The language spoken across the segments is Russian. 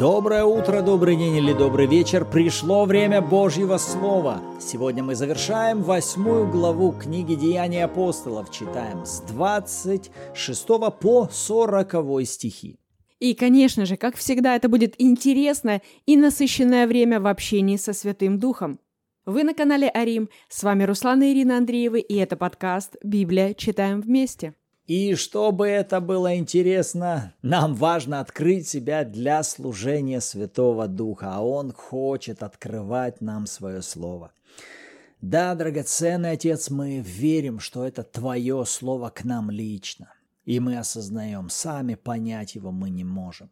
Доброе утро, добрый день или добрый вечер. Пришло время Божьего Слова. Сегодня мы завершаем восьмую главу книги Деяний апостолов. Читаем с 26 по 40 стихи. И, конечно же, как всегда, это будет интересное и насыщенное время в общении со Святым Духом. Вы на канале Арим. С вами Руслан и Ирина Андреевы, и это подкаст «Библия. Читаем вместе». И чтобы это было интересно, нам важно открыть себя для служения Святого Духа, а Он хочет открывать нам свое Слово. Да, драгоценный Отец, мы верим, что это Твое Слово к нам лично. И мы осознаем, сами понять его мы не можем.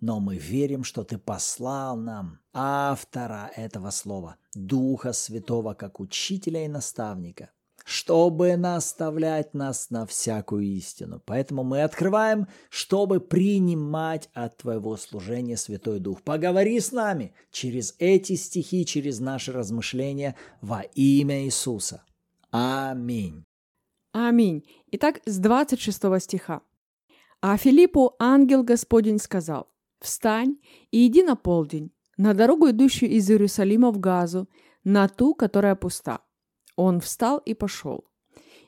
Но мы верим, что Ты послал нам автора этого слова, Духа Святого, как учителя и наставника – чтобы наставлять нас на всякую истину. Поэтому мы открываем, чтобы принимать от Твоего служения Святой Дух. Поговори с нами через эти стихи, через наши размышления во имя Иисуса. Аминь. Аминь. Итак, с 26 стиха. А Филиппу ангел Господень сказал, «Встань и иди на полдень, на дорогу, идущую из Иерусалима в Газу, на ту, которая пуста». Он встал и пошел.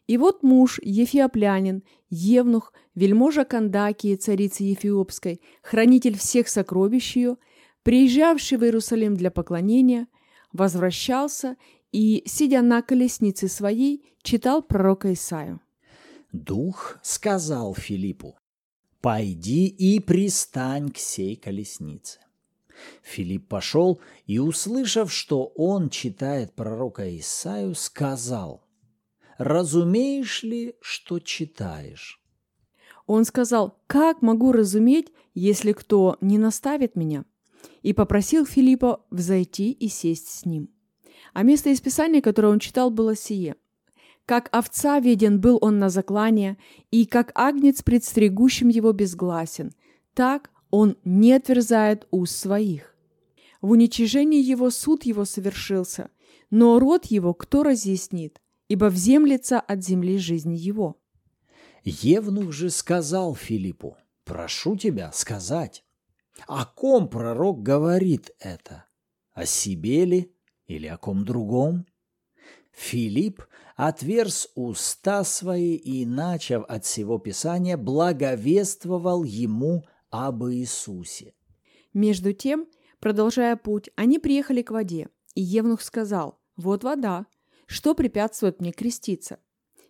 И вот муж, Ефиоплянин, Евнух, вельможа Кандакии, царицы Ефиопской, хранитель всех сокровищ ее, приезжавший в Иерусалим для поклонения, возвращался и, сидя на колеснице своей, читал пророка Исаию. Дух сказал Филиппу, «Пойди и пристань к сей колеснице». Филипп пошел и, услышав, что он читает пророка Исаию, сказал, «Разумеешь ли, что читаешь?» Он сказал, «Как могу разуметь, если кто не наставит меня?» И попросил Филиппа взойти и сесть с ним. А место из Писания, которое он читал, было сие. «Как овца веден был он на заклание, и как агнец пред стригущим его безгласен, так он не отверзает уст своих. В уничижении его суд его совершился, но род его кто разъяснит, ибо вземлется от земли жизни его. Евнух же сказал Филиппу, прошу тебя сказать, о ком пророк говорит это? О себе ли или о ком другом? Филипп отверз уста свои и, начав от всего Писания, благовествовал ему об Иисусе. Между тем, продолжая путь, они приехали к воде, и Евнух сказал, «Вот вода, что препятствует мне креститься?»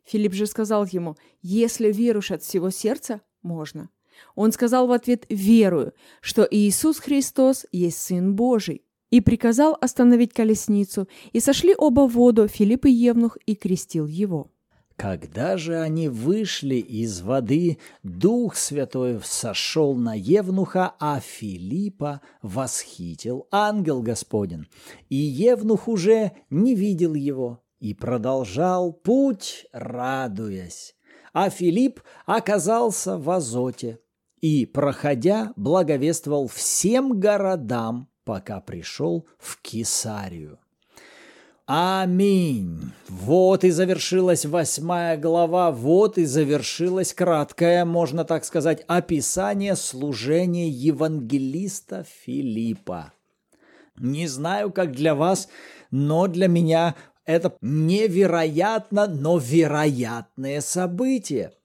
Филипп же сказал ему, «Если веруешь от всего сердца, можно». Он сказал в ответ, «Верую, что Иисус Христос есть Сын Божий» и приказал остановить колесницу, и сошли оба в воду, Филипп и Евнух, и крестил его. Когда же они вышли из воды, Дух Святой сошел на Евнуха, а Филиппа восхитил ангел Господень. И Евнух уже не видел его и продолжал путь, радуясь. А Филипп оказался в Азоте и, проходя, благовествовал всем городам, пока пришел в Кесарию. Аминь. Вот и завершилась восьмая глава, вот и завершилось краткое, можно так сказать, описание служения евангелиста Филиппа. Не знаю, как для вас, но для меня это невероятно, но вероятное событие –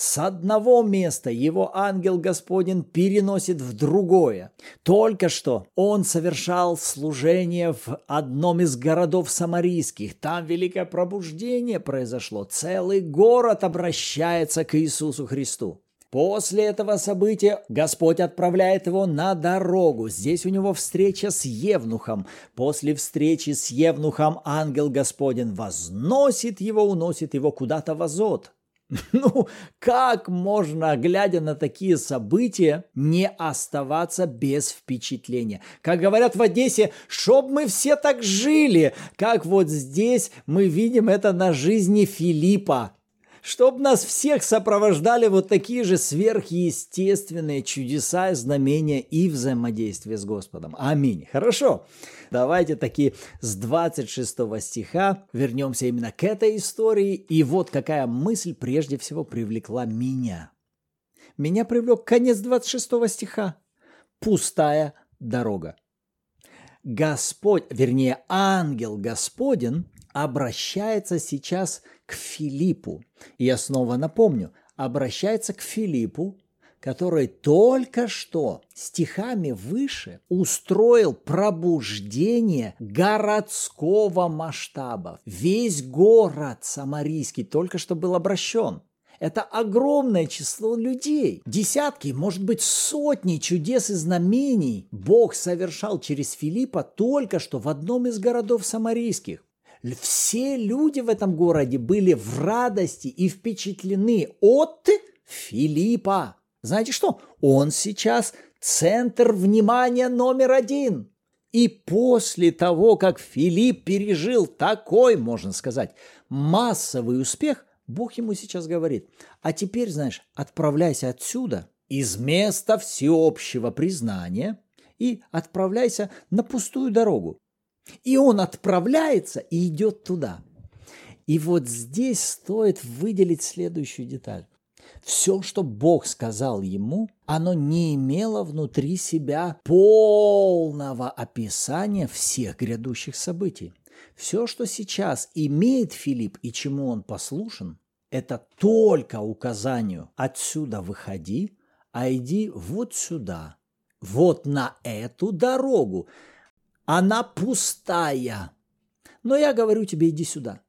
с одного места его ангел Господень переносит в другое. Только что он совершал служение в одном из городов самарийских. Там великое пробуждение произошло. Целый город обращается к Иисусу Христу. После этого события Господь отправляет его на дорогу. Здесь у него встреча с Евнухом. После встречи с Евнухом ангел Господень возносит его, уносит его куда-то в азот. Ну, как можно, глядя на такие события, не оставаться без впечатления? Как говорят в Одессе, чтоб мы все так жили, как вот здесь мы видим это на жизни Филиппа чтоб нас всех сопровождали вот такие же сверхъестественные чудеса, знамения и взаимодействие с Господом. Аминь. Хорошо. Давайте таки с 26 стиха вернемся именно к этой истории. И вот какая мысль прежде всего привлекла меня. Меня привлек конец 26 стиха. Пустая дорога. Господь, вернее, ангел Господин обращается сейчас к Филиппу. Я снова напомню, обращается к Филиппу, который только что стихами выше устроил пробуждение городского масштаба. Весь город Самарийский только что был обращен. Это огромное число людей. Десятки, может быть, сотни чудес и знамений Бог совершал через Филиппа только что в одном из городов самарийских. Все люди в этом городе были в радости и впечатлены от Филиппа. Знаете что? Он сейчас центр внимания номер один. И после того, как Филипп пережил такой, можно сказать, массовый успех, Бог ему сейчас говорит, а теперь, знаешь, отправляйся отсюда, из места всеобщего признания, и отправляйся на пустую дорогу. И он отправляется и идет туда. И вот здесь стоит выделить следующую деталь. Все, что Бог сказал ему, оно не имело внутри себя полного описания всех грядущих событий. Все, что сейчас имеет Филипп и чему он послушен, это только указанию «отсюда выходи, а иди вот сюда, вот на эту дорогу. Она пустая. Но я говорю тебе, иди сюда.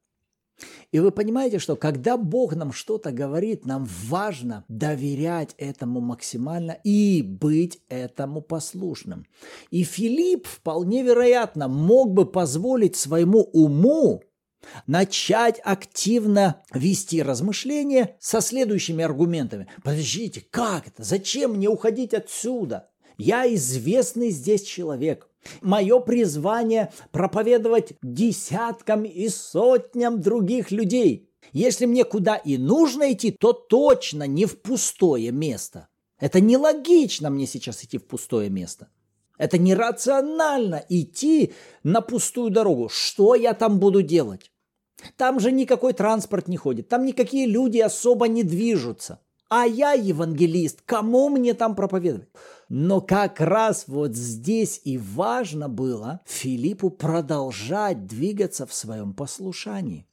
И вы понимаете, что когда Бог нам что-то говорит, нам важно доверять этому максимально и быть этому послушным. И Филипп вполне вероятно мог бы позволить своему уму начать активно вести размышления со следующими аргументами. Подождите, как это? Зачем мне уходить отсюда? Я известный здесь человек. Мое призвание проповедовать десяткам и сотням других людей. Если мне куда и нужно идти, то точно не в пустое место. Это нелогично мне сейчас идти в пустое место. Это нерационально идти на пустую дорогу. Что я там буду делать? Там же никакой транспорт не ходит, там никакие люди особо не движутся. А я евангелист, кому мне там проповедовать? Но как раз вот здесь и важно было Филиппу продолжать двигаться в своем послушании.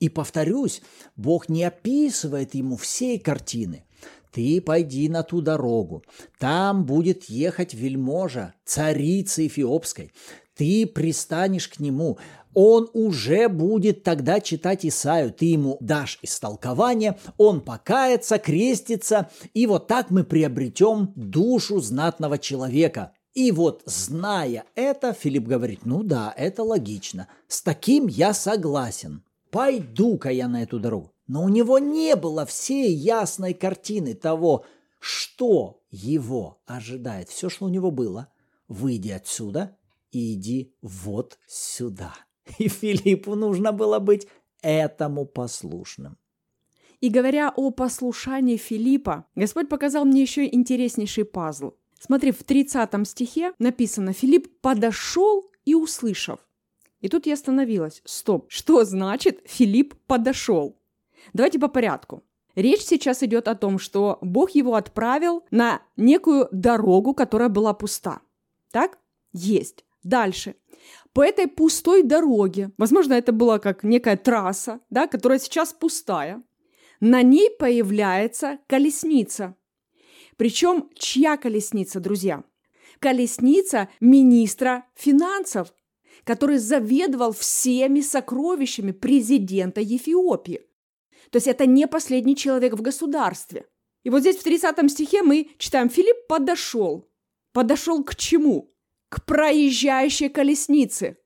И повторюсь, Бог не описывает ему всей картины. Ты пойди на ту дорогу. Там будет ехать вельможа, царица Эфиопской. Ты пристанешь к нему он уже будет тогда читать Исаю. Ты ему дашь истолкование, он покается, крестится, и вот так мы приобретем душу знатного человека. И вот, зная это, Филипп говорит, ну да, это логично, с таким я согласен. Пойду-ка я на эту дорогу. Но у него не было всей ясной картины того, что его ожидает. Все, что у него было, выйди отсюда и иди вот сюда. И Филиппу нужно было быть этому послушным. И говоря о послушании Филиппа, Господь показал мне еще интереснейший пазл. Смотри, в 30 стихе написано «Филипп подошел и услышав». И тут я остановилась. Стоп, что значит Филипп подошел? Давайте по порядку. Речь сейчас идет о том, что Бог его отправил на некую дорогу, которая была пуста. Так? Есть. Дальше по этой пустой дороге, возможно, это была как некая трасса, да, которая сейчас пустая, на ней появляется колесница. Причем чья колесница, друзья? Колесница министра финансов, который заведовал всеми сокровищами президента Ефиопии. То есть это не последний человек в государстве. И вот здесь в 30 стихе мы читаем, Филипп подошел. Подошел к чему? К проезжающей колеснице.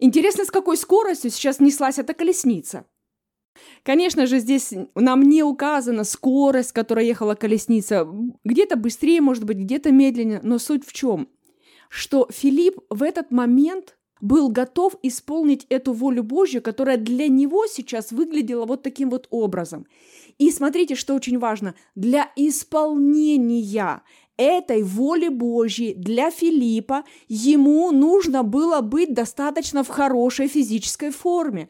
Интересно, с какой скоростью сейчас неслась эта колесница. Конечно же, здесь нам не указана скорость, которая ехала колесница. Где-то быстрее, может быть, где-то медленнее. Но суть в чем? Что Филипп в этот момент был готов исполнить эту волю Божью, которая для него сейчас выглядела вот таким вот образом. И смотрите, что очень важно, для исполнения этой воли Божьей для Филиппа ему нужно было быть достаточно в хорошей физической форме.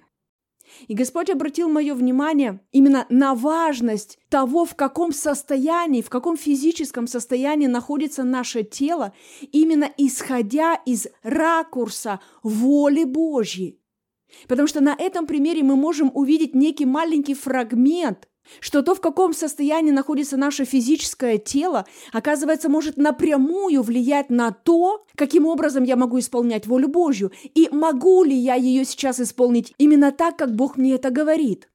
И Господь обратил мое внимание именно на важность того, в каком состоянии, в каком физическом состоянии находится наше тело, именно исходя из ракурса воли Божьей. Потому что на этом примере мы можем увидеть некий маленький фрагмент что то, в каком состоянии находится наше физическое тело, оказывается, может напрямую влиять на то, каким образом я могу исполнять волю Божью, и могу ли я ее сейчас исполнить именно так, как Бог мне это говорит.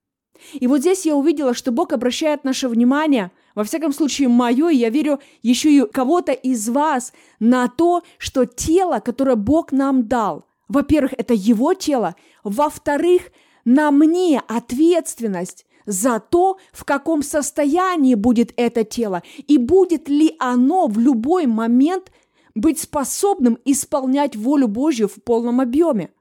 И вот здесь я увидела, что Бог обращает наше внимание, во всяком случае мое, и я верю еще и кого-то из вас, на то, что тело, которое Бог нам дал, во-первых, это Его тело, во-вторых, на мне ответственность за то, в каком состоянии будет это тело и будет ли оно в любой момент быть способным исполнять волю Божью в полном объеме.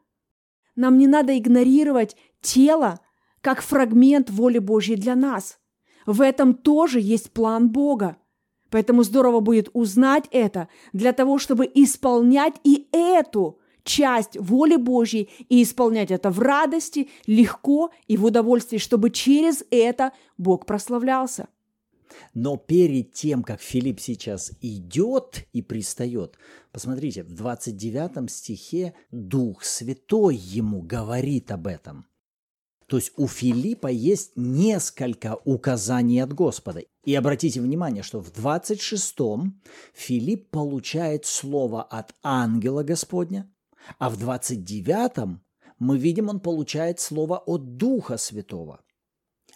Нам не надо игнорировать тело как фрагмент воли Божьей для нас. В этом тоже есть план Бога. Поэтому здорово будет узнать это для того, чтобы исполнять и эту часть воли Божьей и исполнять это в радости, легко и в удовольствии, чтобы через это Бог прославлялся. Но перед тем, как Филипп сейчас идет и пристает, посмотрите, в 29 стихе Дух Святой ему говорит об этом. То есть у Филиппа есть несколько указаний от Господа. И обратите внимание, что в 26-м Филипп получает слово от ангела Господня, а в 29-м мы видим, он получает слово от Духа Святого.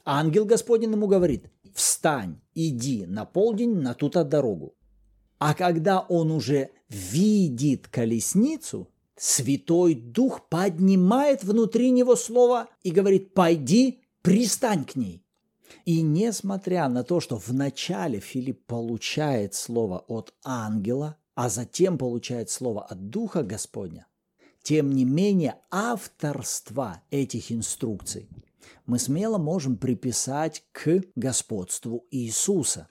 Ангел Господень ему говорит, встань, иди на полдень на ту-то дорогу. А когда он уже видит колесницу, Святой Дух поднимает внутри него слово и говорит, пойди, пристань к ней. И несмотря на то, что вначале Филипп получает слово от ангела, а затем получает слово от Духа Господня, тем не менее, авторство этих инструкций мы смело можем приписать к господству Иисуса.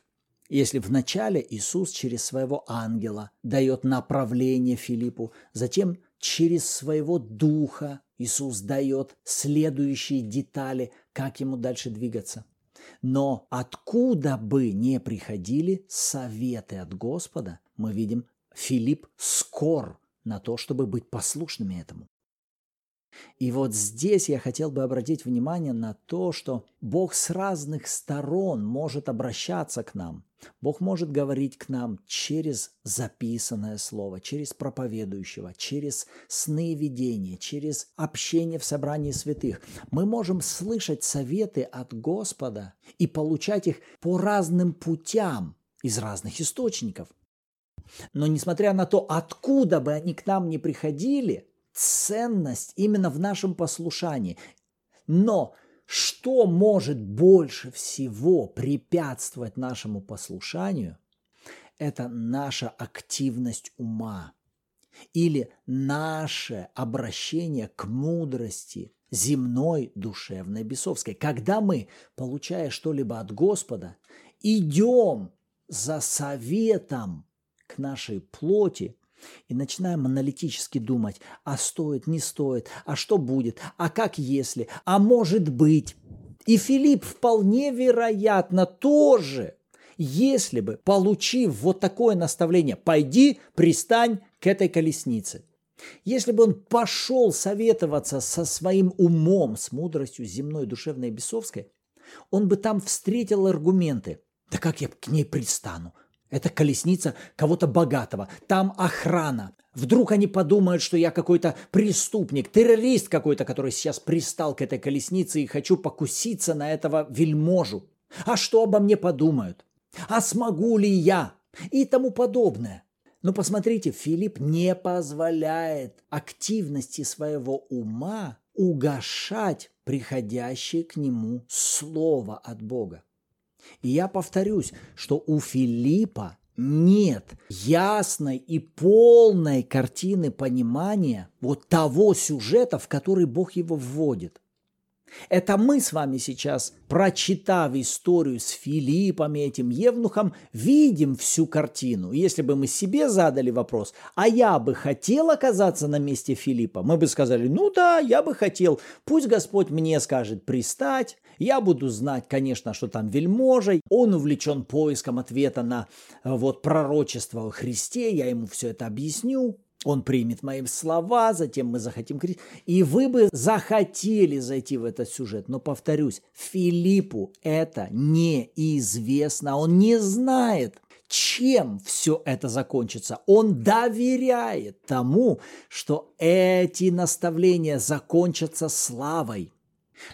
Если вначале Иисус через своего ангела дает направление Филиппу, затем через своего духа Иисус дает следующие детали, как ему дальше двигаться. Но откуда бы не приходили советы от Господа, мы видим, Филипп скор на то, чтобы быть послушными этому. И вот здесь я хотел бы обратить внимание на то, что Бог с разных сторон может обращаться к нам. Бог может говорить к нам через записанное слово, через проповедующего, через сны и видения, через общение в собрании святых. Мы можем слышать советы от Господа и получать их по разным путям из разных источников. Но несмотря на то, откуда бы они к нам не приходили, ценность именно в нашем послушании. Но что может больше всего препятствовать нашему послушанию, это наша активность ума или наше обращение к мудрости земной, душевной, бесовской. Когда мы, получая что-либо от Господа, идем за советом нашей плоти и начинаем аналитически думать, а стоит, не стоит, а что будет, а как если, а может быть. И Филипп вполне вероятно тоже, если бы, получив вот такое наставление, пойди, пристань к этой колеснице, если бы он пошел советоваться со своим умом, с мудростью земной, душевной и бесовской, он бы там встретил аргументы. Да как я к ней пристану? Это колесница кого-то богатого. Там охрана. Вдруг они подумают, что я какой-то преступник, террорист какой-то, который сейчас пристал к этой колеснице и хочу покуситься на этого вельможу. А что обо мне подумают? А смогу ли я? И тому подобное. Но посмотрите, Филипп не позволяет активности своего ума угошать приходящее к нему слово от Бога. И я повторюсь, что у Филиппа нет ясной и полной картины понимания вот того сюжета, в который Бог его вводит. Это мы с вами сейчас, прочитав историю с Филиппом и этим Евнухом, видим всю картину. Если бы мы себе задали вопрос, а я бы хотел оказаться на месте Филиппа, мы бы сказали, ну да, я бы хотел. Пусть Господь мне скажет пристать, я буду знать, конечно, что там вельможей. Он увлечен поиском ответа на э, вот пророчество о Христе, я ему все это объясню. Он примет мои слова, затем мы захотим. И вы бы захотели зайти в этот сюжет. Но, повторюсь, Филиппу это неизвестно. Он не знает, чем все это закончится. Он доверяет тому, что эти наставления закончатся славой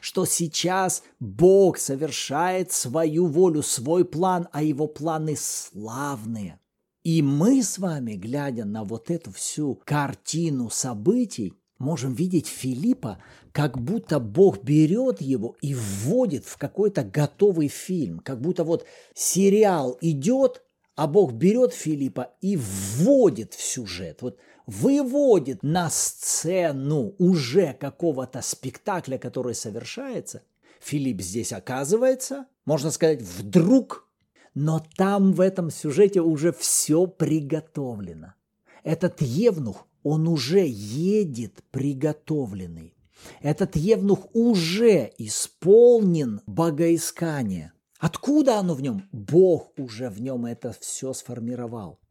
что сейчас Бог совершает свою волю, свой план, а его планы славные. И мы с вами, глядя на вот эту всю картину событий, можем видеть Филиппа, как будто Бог берет его и вводит в какой-то готовый фильм, как будто вот сериал идет, а Бог берет Филиппа и вводит в сюжет, вот выводит на сцену уже какого-то спектакля, который совершается. Филипп здесь оказывается, можно сказать, вдруг но там в этом сюжете уже все приготовлено. Этот Евнух, он уже едет приготовленный. Этот Евнух уже исполнен богоискание. Откуда оно в нем? Бог уже в нем это все сформировал.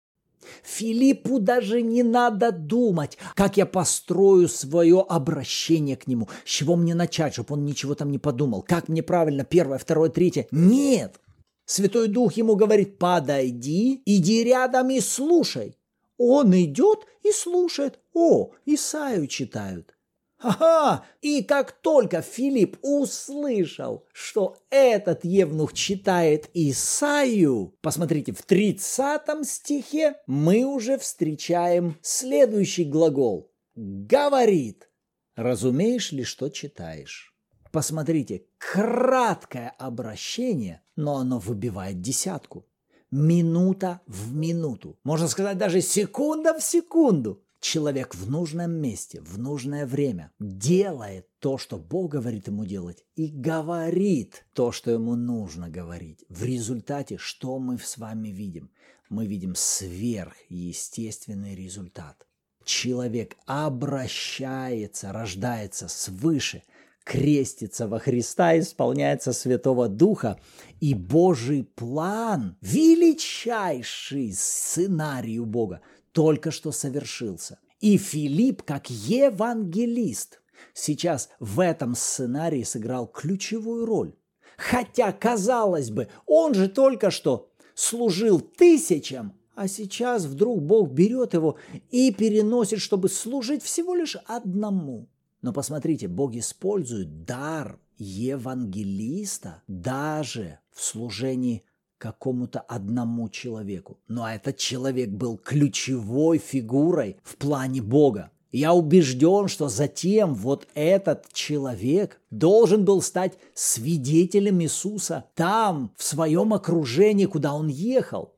Филиппу даже не надо думать, как я построю свое обращение к нему, с чего мне начать, чтобы он ничего там не подумал, как мне правильно, первое, второе, третье. Нет, Святой Дух ему говорит, подойди, иди рядом и слушай. Он идет и слушает. О, Исаю читают. Ага, и как только Филипп услышал, что этот евнух читает Исаию, посмотрите, в 30 стихе мы уже встречаем следующий глагол. Говорит. Разумеешь ли, что читаешь? Посмотрите, краткое обращение, но оно выбивает десятку. Минута в минуту. Можно сказать, даже секунда в секунду. Человек в нужном месте, в нужное время делает то, что Бог говорит ему делать, и говорит то, что ему нужно говорить. В результате что мы с вами видим? Мы видим сверхъестественный результат. Человек обращается, рождается свыше, крестится во Христа, исполняется Святого Духа, и Божий план, величайший сценарий у Бога, только что совершился. И Филипп, как евангелист, сейчас в этом сценарии сыграл ключевую роль. Хотя, казалось бы, он же только что служил тысячам, а сейчас вдруг Бог берет его и переносит, чтобы служить всего лишь одному. Но посмотрите, Бог использует дар евангелиста даже в служении какому-то одному человеку. Но этот человек был ключевой фигурой в плане Бога. Я убежден, что затем вот этот человек должен был стать свидетелем Иисуса там, в своем окружении, куда он ехал.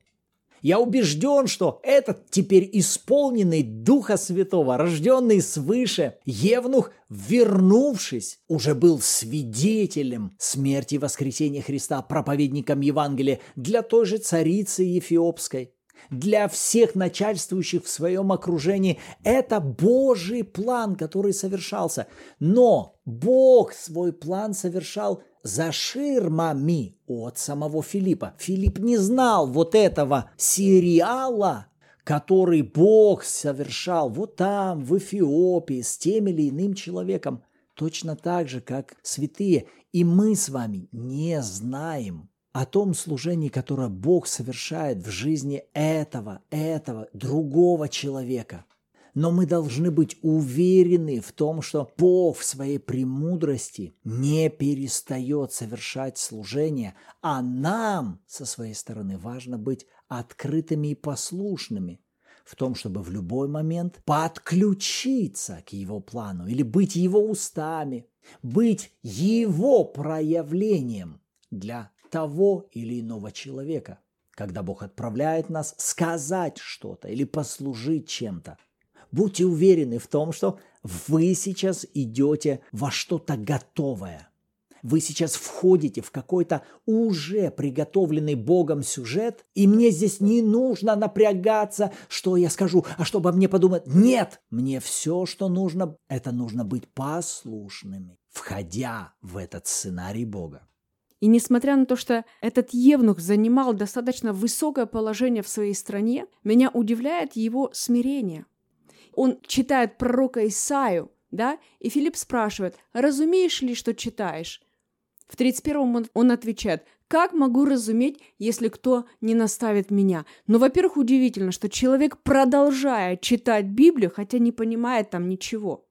Я убежден, что этот теперь исполненный Духа Святого, рожденный свыше, Евнух, вернувшись, уже был свидетелем смерти и воскресения Христа, проповедником Евангелия для той же царицы Ефиопской для всех начальствующих в своем окружении. Это Божий план, который совершался. Но Бог свой план совершал за ширмами от самого Филиппа. Филипп не знал вот этого сериала, который Бог совершал вот там, в Эфиопии, с тем или иным человеком, точно так же, как святые. И мы с вами не знаем, о том служении, которое Бог совершает в жизни этого, этого, другого человека. Но мы должны быть уверены в том, что Бог в своей премудрости не перестает совершать служение, а нам со своей стороны важно быть открытыми и послушными в том, чтобы в любой момент подключиться к Его плану или быть Его устами, быть Его проявлением для того или иного человека, когда Бог отправляет нас сказать что-то или послужить чем-то. Будьте уверены в том, что вы сейчас идете во что-то готовое. вы сейчас входите в какой-то уже приготовленный Богом сюжет, и мне здесь не нужно напрягаться, что я скажу, а чтобы мне подумать. Нет, мне все, что нужно, это нужно быть послушными, входя в этот сценарий Бога. И несмотря на то, что этот евнух занимал достаточно высокое положение в своей стране, меня удивляет его смирение. Он читает пророка Исаию, да, и Филипп спрашивает, разумеешь ли, что читаешь? В 31-м он, он отвечает, как могу разуметь, если кто не наставит меня? Но, во-первых, удивительно, что человек продолжает читать Библию, хотя не понимает там ничего.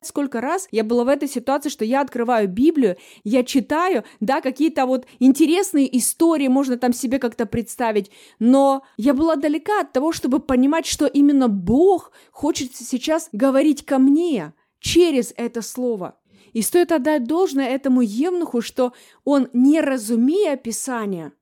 Сколько раз я была в этой ситуации, что я открываю Библию, я читаю, да, какие-то вот интересные истории, можно там себе как-то представить, но я была далека от того, чтобы понимать, что именно Бог хочет сейчас говорить ко мне через это слово. И стоит отдать должное этому Евнуху, что он, не разумея Писания,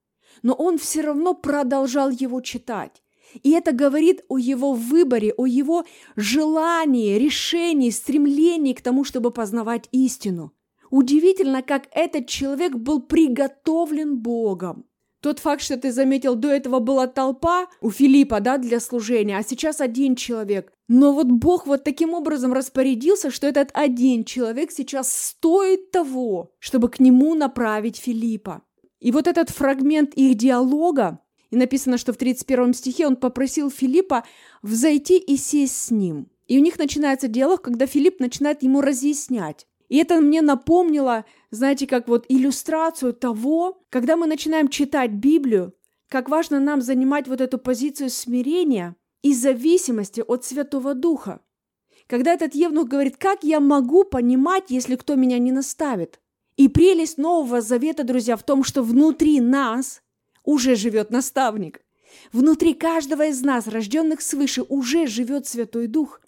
но он все равно продолжал его читать. И это говорит о его выборе, о его желании, решении, стремлении к тому, чтобы познавать истину. Удивительно, как этот человек был приготовлен Богом. Тот факт, что ты заметил, до этого была толпа у Филиппа, да, для служения, а сейчас один человек. Но вот Бог вот таким образом распорядился, что этот один человек сейчас стоит того, чтобы к нему направить Филиппа. И вот этот фрагмент их диалога, и написано, что в 31 стихе он попросил Филиппа взойти и сесть с ним. И у них начинается диалог, когда Филипп начинает ему разъяснять. И это мне напомнило, знаете, как вот иллюстрацию того, когда мы начинаем читать Библию, как важно нам занимать вот эту позицию смирения и зависимости от Святого Духа. Когда этот Евнух говорит, как я могу понимать, если кто меня не наставит? И прелесть Нового Завета, друзья, в том, что внутри нас уже живет наставник. Внутри каждого из нас, рожденных свыше, уже живет Святой Дух,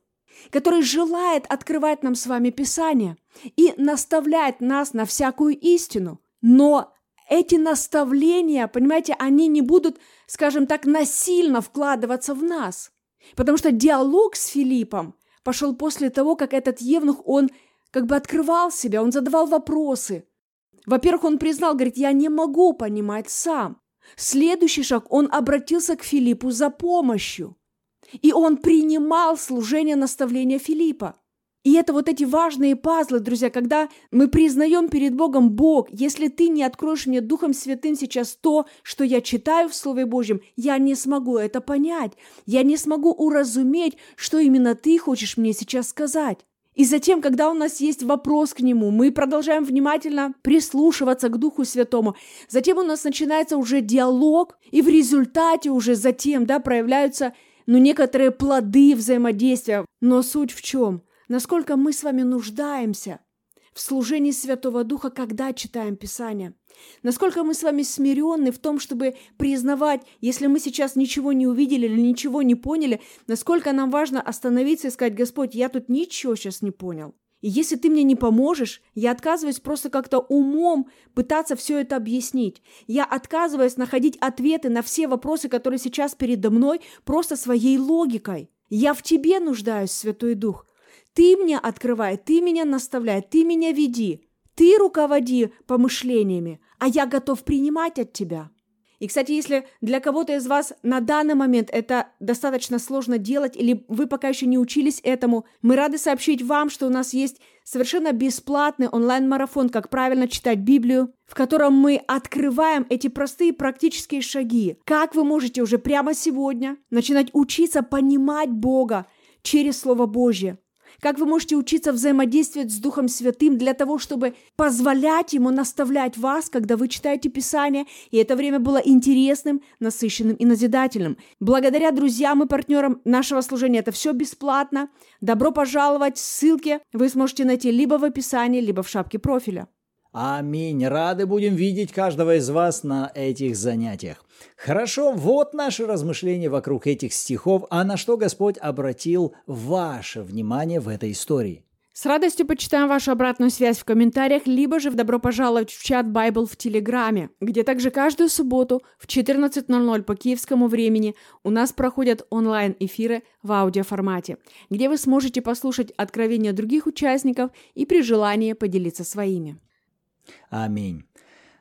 который желает открывать нам с вами Писание и наставлять нас на всякую истину. Но эти наставления, понимаете, они не будут, скажем так, насильно вкладываться в нас. Потому что диалог с Филиппом пошел после того, как этот евнух, он как бы открывал себя, он задавал вопросы. Во-первых, он признал, говорит, я не могу понимать сам. Следующий шаг, он обратился к Филиппу за помощью. И он принимал служение наставления Филиппа. И это вот эти важные пазлы, друзья, когда мы признаем перед Богом, Бог, если ты не откроешь мне Духом Святым сейчас то, что я читаю в Слове Божьем, я не смогу это понять. Я не смогу уразуметь, что именно ты хочешь мне сейчас сказать. И затем, когда у нас есть вопрос к нему, мы продолжаем внимательно прислушиваться к Духу Святому. Затем у нас начинается уже диалог, и в результате уже затем да, проявляются ну, некоторые плоды взаимодействия. Но суть в чем? Насколько мы с вами нуждаемся в служении Святого Духа, когда читаем Писание – Насколько мы с вами смиренны в том, чтобы признавать, если мы сейчас ничего не увидели или ничего не поняли, насколько нам важно остановиться и сказать, Господь, я тут ничего сейчас не понял. И если ты мне не поможешь, я отказываюсь просто как-то умом пытаться все это объяснить. Я отказываюсь находить ответы на все вопросы, которые сейчас передо мной, просто своей логикой. Я в тебе нуждаюсь, Святой Дух. Ты мне открывай, ты меня наставляй, ты меня веди. Ты руководи помышлениями, а я готов принимать от тебя. И, кстати, если для кого-то из вас на данный момент это достаточно сложно делать, или вы пока еще не учились этому, мы рады сообщить вам, что у нас есть совершенно бесплатный онлайн-марафон «Как правильно читать Библию», в котором мы открываем эти простые практические шаги. Как вы можете уже прямо сегодня начинать учиться понимать Бога через Слово Божье, как вы можете учиться взаимодействовать с Духом Святым для того, чтобы позволять Ему наставлять вас, когда вы читаете Писание, и это время было интересным, насыщенным и назидательным. Благодаря друзьям и партнерам нашего служения это все бесплатно. Добро пожаловать! Ссылки вы сможете найти либо в описании, либо в шапке профиля. Аминь. Рады будем видеть каждого из вас на этих занятиях. Хорошо, вот наши размышления вокруг этих стихов, а на что Господь обратил ваше внимание в этой истории. С радостью почитаем вашу обратную связь в комментариях, либо же в добро пожаловать в чат Bible в Телеграме, где также каждую субботу в 14.00 по киевскому времени у нас проходят онлайн-эфиры в аудиоформате, где вы сможете послушать откровения других участников и при желании поделиться своими. Аминь.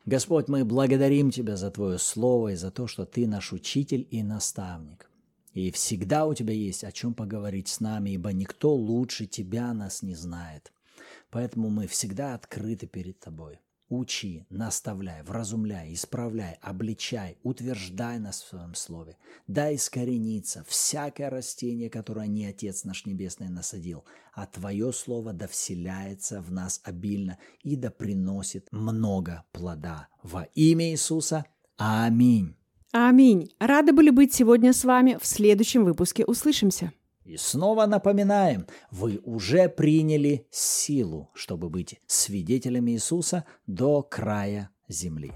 Господь, мы благодарим Тебя за Твое Слово и за то, что Ты наш учитель и наставник. И всегда у Тебя есть о чем поговорить с нами, ибо никто лучше Тебя нас не знает. Поэтому мы всегда открыты перед Тобой. Учи, наставляй, вразумляй, исправляй, обличай, утверждай нас в Своем Слове. Дай искорениться всякое растение, которое не Отец наш Небесный насадил, а Твое Слово да вселяется в нас обильно и да приносит много плода. Во имя Иисуса. Аминь. Аминь. Рады были быть сегодня с вами. В следующем выпуске услышимся. И снова напоминаем, вы уже приняли силу, чтобы быть свидетелями Иисуса до края земли.